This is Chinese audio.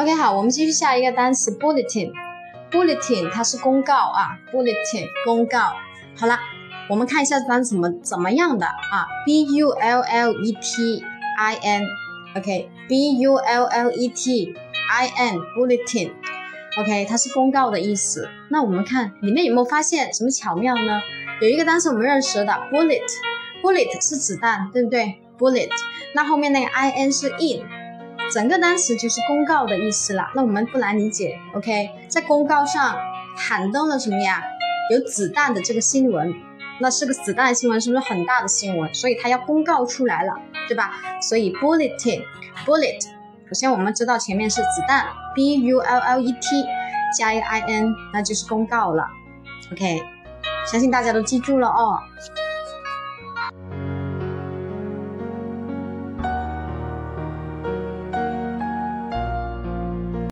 OK，好，我们继续下一个单词 bulletin。bulletin 它是公告啊，bulletin 公告。好了，我们看一下单词怎么怎么样的啊，b u l l e t i n，OK，b u l l e t i n bulletin。OK，它是公告的意思。那我们看里面有没有发现什么巧妙呢？有一个单词我们认识的 bullet，bullet 是子弹，对不对？bullet，那后面那个 i n 是 in，整个单词就是公告的意思了。那我们不难理解。OK，在公告上喊登了什么呀？有子弹的这个新闻，那是个子弹新闻，是不是很大的新闻？所以它要公告出来了，对吧？所以 bulletin，bullet。首先，我们知道前面是子弹，b u l l e t 加一个 i n，那就是公告了。OK，相信大家都记住了哦。